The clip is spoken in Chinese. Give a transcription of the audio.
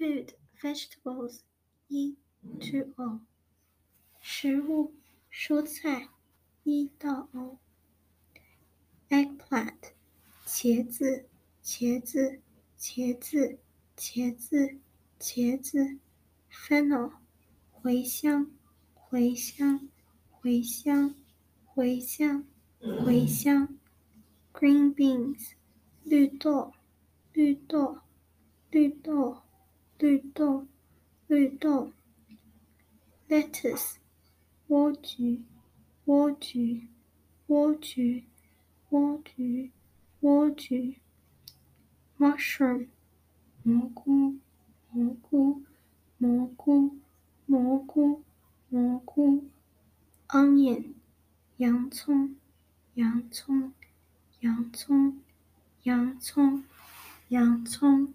food vegetables 一 to o 食物蔬菜一到 o eggplant 茄子茄子茄子茄子茄子 fennel 茴香茴香茴香茴香茴香 green beans 绿豆绿豆绿豆绿豆绿豆 lettuce 莴苣莴苣莴苣莴苣莴苣 mushroom 蘑菇蘑菇蘑菇蘑菇蘑菇 onion 洋葱洋葱洋葱洋葱洋葱